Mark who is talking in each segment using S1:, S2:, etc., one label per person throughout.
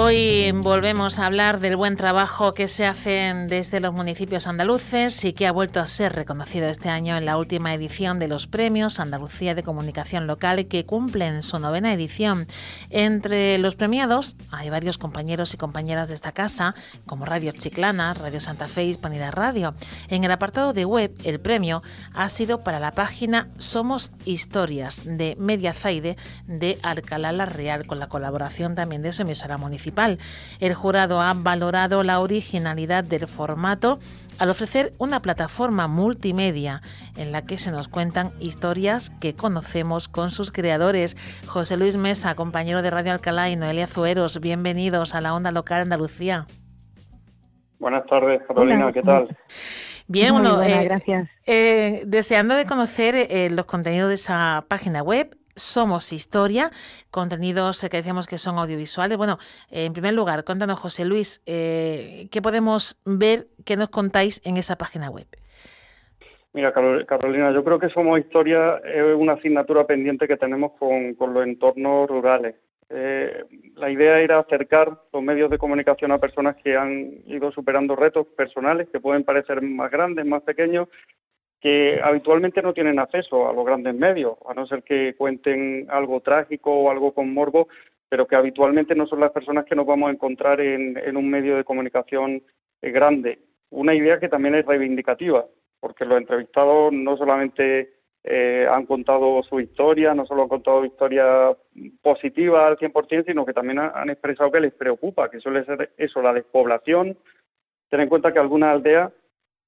S1: Hoy volvemos a hablar del buen trabajo que se hace desde los municipios andaluces y que ha vuelto a ser reconocido este año en la última edición de los premios Andalucía de Comunicación Local que cumplen su novena edición. Entre los premiados hay varios compañeros y compañeras de esta casa, como Radio Chiclana, Radio Santa Fe y Hispanidad Radio. En el apartado de web, el premio ha sido para la página Somos Historias de Mediazaide de Alcalá la Real, con la colaboración también de su emisora municipal el jurado ha valorado la originalidad del formato al ofrecer una plataforma multimedia en la que se nos cuentan historias que conocemos con sus creadores. José Luis Mesa, compañero de Radio Alcalá y Noelia Zueros, bienvenidos a la Onda Local Andalucía.
S2: Buenas tardes, Carolina, ¿qué tal?
S1: Bien, bueno, eh, gracias. Eh, deseando de conocer eh, los contenidos de esa página web, somos Historia, contenidos que decíamos que son audiovisuales. Bueno, en primer lugar, cuéntanos, José Luis, eh, ¿qué podemos ver, qué nos contáis en esa página web?
S2: Mira, Carolina, yo creo que Somos Historia es una asignatura pendiente que tenemos con, los entornos rurales. Eh, la idea era acercar los medios de comunicación a personas que han ido superando retos personales que pueden parecer más grandes, más pequeños, que habitualmente no tienen acceso a los grandes medios, a no ser que cuenten algo trágico o algo con morbo, pero que habitualmente no son las personas que nos vamos a encontrar en, un medio de comunicación eh, grande. Una idea que también es reivindicativa, porque los entrevistados no solamente eh, han contado su historia, no solo han contado historias positivas al 100%, sino que también han expresado que les preocupa, que suele ser eso, la despoblación. Ten en cuenta que algunas aldeas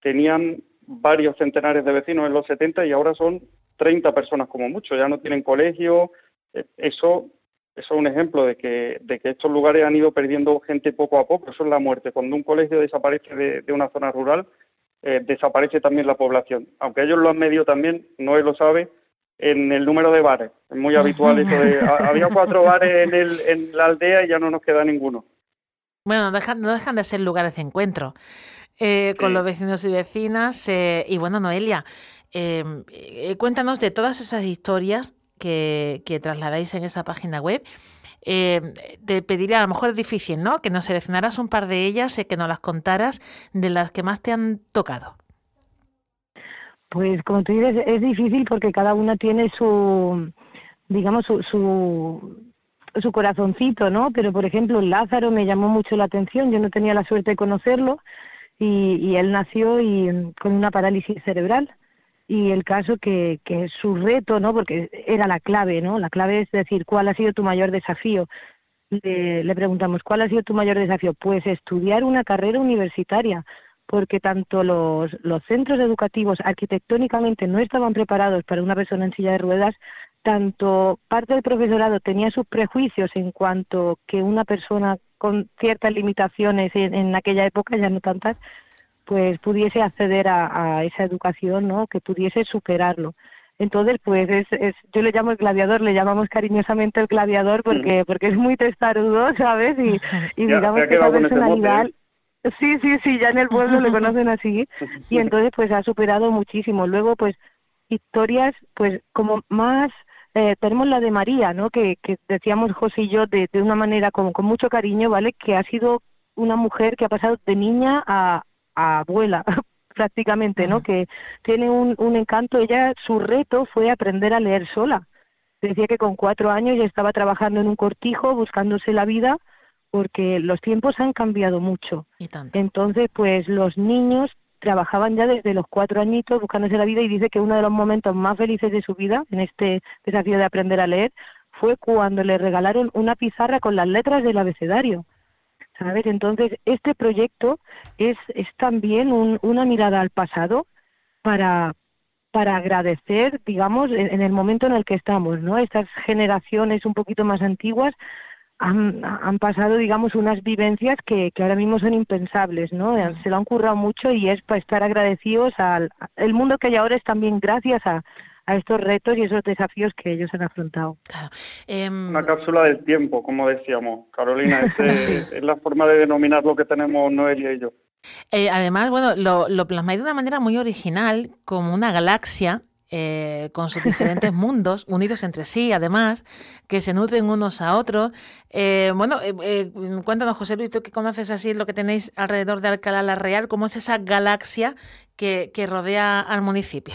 S2: tenían varios centenares de vecinos en los 70 y ahora son 30 personas como mucho, ya no tienen colegio. Eh, eso, eso es un ejemplo de que, de que estos lugares han ido perdiendo gente poco a poco. Eso es la muerte. Cuando un colegio desaparece de, una zona rural, eh, desaparece también la población. Aunque ellos lo han medido también, no él lo sabe, en el número de bares. Es muy habitual eso de, había cuatro bares en, el, en la aldea y ya no nos queda ninguno.
S1: Bueno, no dejan, no dejan de ser lugares de encuentro. Eh, con los vecinos y vecinas. Eh, y bueno, Noelia, em, eh, cuéntanos de todas esas historias que, que, trasladáis en esa página web. Em, te pediría, a lo mejor es difícil, ¿no? Que nos seleccionaras un par de ellas y que nos las contaras de las que más te han tocado.
S3: Pues como tú dices, es difícil porque cada una tiene su, digamos, su, su, su corazoncito, ¿no? Pero por ejemplo, Lázaro me llamó mucho la atención, yo no tenía la suerte de conocerlo, y, él nació y, mm, con una parálisis cerebral y el caso que, que su reto, ¿no? Porque era la clave, ¿no? La clave es decir, ¿cuál ha sido tu mayor desafío? Le, le preguntamos, ¿cuál ha sido tu mayor desafío? Pues estudiar una carrera universitaria, porque tanto los centros educativos arquitectónicamente no estaban preparados para una persona en silla de ruedas, tanto parte del profesorado tenía sus prejuicios en cuanto que una persona con ciertas limitaciones en, aquella época, ya no tantas, pues pudiese acceder a, esa educación, ¿no? Que pudiese superarlo. Entonces, pues es, es, yo le llamo el gladiador, le llamamos cariñosamente el gladiador porque mm. porque es muy testarudo, ¿sabes? Y, y digamos que esa personalidad... ¿eh? Sí, sí, sí, ya en el pueblo le conocen así. Y entonces, pues ha superado muchísimo. Luego, pues, historias, pues, como más eh, tenemos la de María, ¿no? Que, que decíamos José y yo de, de una manera como con mucho cariño, ¿vale? Que ha sido una mujer que ha pasado de niña a, a abuela prácticamente, ¿no? Que tiene un, un encanto. Ella, su reto fue aprender a leer sola. Decía que con cuatro años ya estaba trabajando en un cortijo, buscándose la vida, porque los tiempos han cambiado mucho. Entonces, pues los niños trabajaban ya desde los cuatro añitos buscándose la vida y dice que uno de los momentos más felices de su vida en este desafío de aprender a leer fue cuando le regalaron una pizarra con las letras del abecedario. ¿Sabes? Entonces, este proyecto es, es también una mirada al pasado para, para agradecer, digamos, en, el momento en el que estamos, ¿no? Estas generaciones un poquito más antiguas han, han pasado, digamos, unas vivencias que, que ahora mismo son impensables, ¿no? Se lo han currado mucho y es para estar agradecidos al el mundo que hay ahora es también gracias a, a estos retos y esos desafíos que ellos han afrontado.
S2: Em, Una cápsula del tiempo, como decíamos, Carolina, es la forma de denominar lo que tenemos Noelia y yo.
S1: Eh, además, bueno, lo, lo plasmáis de una manera muy original, como una galaxia eh, con sus diferentes mundos, unidos entre sí, además, que se nutren unos a otros. Eh, bueno, eh, cuéntanos, José Luis, tú que conoces así lo que tenéis alrededor de Alcalá la Real, ¿cómo es esa galaxia que, rodea al municipio?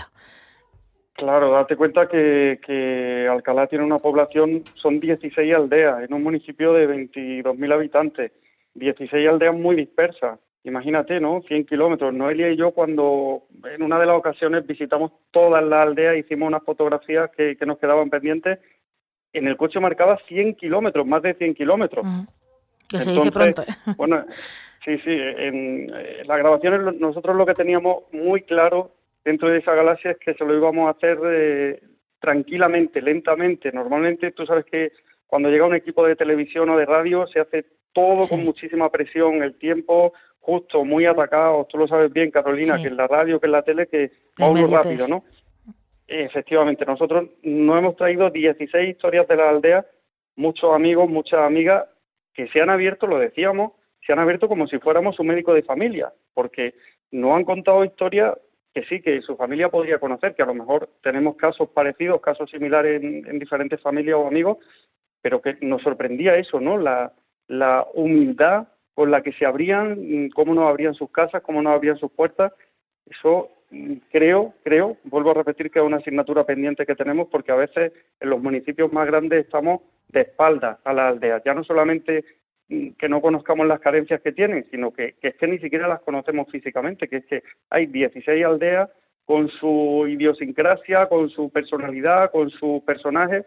S2: Claro, date cuenta que, que, Alcalá tiene una población, son 16 aldeas, en un municipio de 22.000 habitantes, 16 aldeas muy dispersas. Imagínate, ¿no? 100 kilómetros. Noelia y yo cuando en una de las ocasiones visitamos todas las aldeas, hicimos unas fotografías que, nos quedaban pendientes, en el coche marcaba 100 kilómetros, más de 100 kilómetros.
S1: Que se dice pronto.
S2: bueno, sí, sí, en, las grabaciones nosotros lo que teníamos muy claro dentro de esa galaxia es que se lo íbamos a hacer eh, tranquilamente, lentamente. Normalmente tú sabes que cuando llega un equipo de televisión o de radio se hace todo con muchísima presión, el tiempo justo, muy atacados. Tú lo sabes bien, Carolina, que en la radio, que en la tele, que va uno rápido, ¿no? Efectivamente, nosotros nos hemos traído 16 historias de la aldea, muchos amigos, muchas amigas que se han abierto, lo decíamos, se han abierto como si fuéramos un médico de familia, porque nos han contado historias que sí, que su familia podría conocer, que a lo mejor tenemos casos parecidos, casos similares en, diferentes familias o amigos, pero que nos sorprendía eso, ¿no? La, la humildad con la que se abrían, mm, cómo no abrían sus casas, cómo no abrían sus puertas. Eso mm, creo, creo, vuelvo a repetir que es una asignatura pendiente que tenemos porque a veces en los municipios más grandes estamos de espaldas a las aldeas. Ya no solamente mm, que no conozcamos las carencias que tienen, sino que, que es que ni siquiera las conocemos físicamente, que es que hay 16 aldeas con su idiosincrasia, con su personalidad, con su personaje,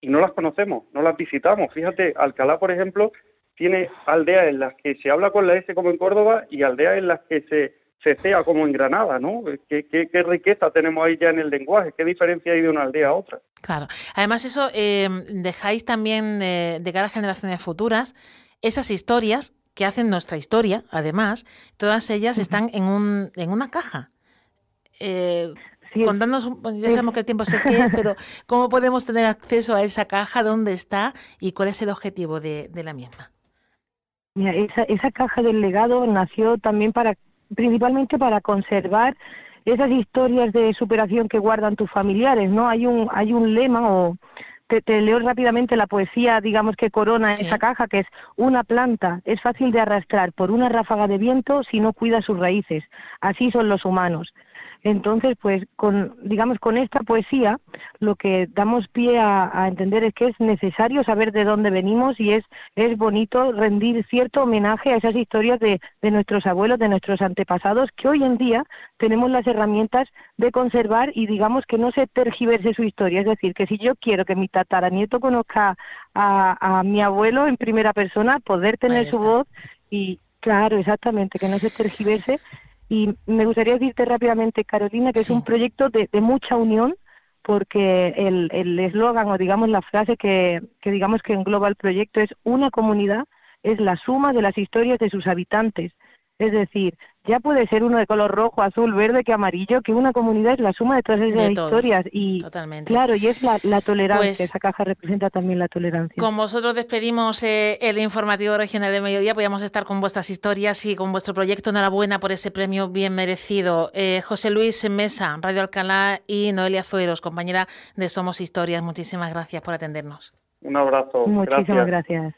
S2: y no las conocemos, no las visitamos. Fíjate, Alcalá, por ejemplo, tiene aldeas en las que se habla con la S como en Córdoba y aldeas en las que se, se sea como en Granada, ¿no? ¿Qué, qué, riqueza tenemos ahí ya en el lenguaje, qué diferencia hay de una aldea a otra.
S1: Claro. Además, eso eh, dejáis también de cara a generaciones futuras esas historias que hacen nuestra historia, además, todas ellas están en, un, en una caja. Eh, Contándonos, ya sabemos que el tiempo se queda, pero ¿cómo podemos tener acceso a esa caja? ¿Dónde está? ¿Y cuál es el objetivo de la misma?
S3: Mira, esa, esa caja del legado nació también para, principalmente para conservar esas historias de superación que guardan tus familiares, ¿no? Hay un, hay un lema o te, te leo rápidamente la poesía, digamos que corona esa caja, que es una planta es fácil de arrastrar por una ráfaga de viento si no cuida sus raíces. Así son los humanos. Entonces, pues, con, digamos, con esta poesía, lo que damos pie a, entender es que es necesario saber de dónde venimos y es, es bonito rendir cierto homenaje a esas historias de, de nuestros abuelos, de nuestros antepasados, que hoy en día tenemos las herramientas de conservar y digamos que no se tergiverse su historia. Es decir, que si yo quiero que mi tataranieto conozca a, a mi abuelo en primera persona, poder tener su voz y, claro, exactamente, que no se tergiverse y me gustaría decirte rápidamente, Carolina, que es un proyecto de, mucha unión, porque el eslogan o digamos la frase que, que digamos que engloba el proyecto es una comunidad es la suma de las historias de sus habitantes. Es decir, ya puede ser uno de color rojo, azul, verde que amarillo, que una comunidad es la suma de todas esas historias. Y claro, y es la, tolerancia, pues esa caja representa también la tolerancia.
S1: Con vosotros despedimos eh, el informativo regional de mediodía, podíamos estar con vuestras historias y con vuestro proyecto. Enhorabuena por ese premio bien merecido. Eh, José Luis Mesa, Radio Alcalá y Noelia Zueros, compañera de Somos Historias, muchísimas gracias por atendernos.
S2: Un abrazo.
S3: Muchísimas gracias.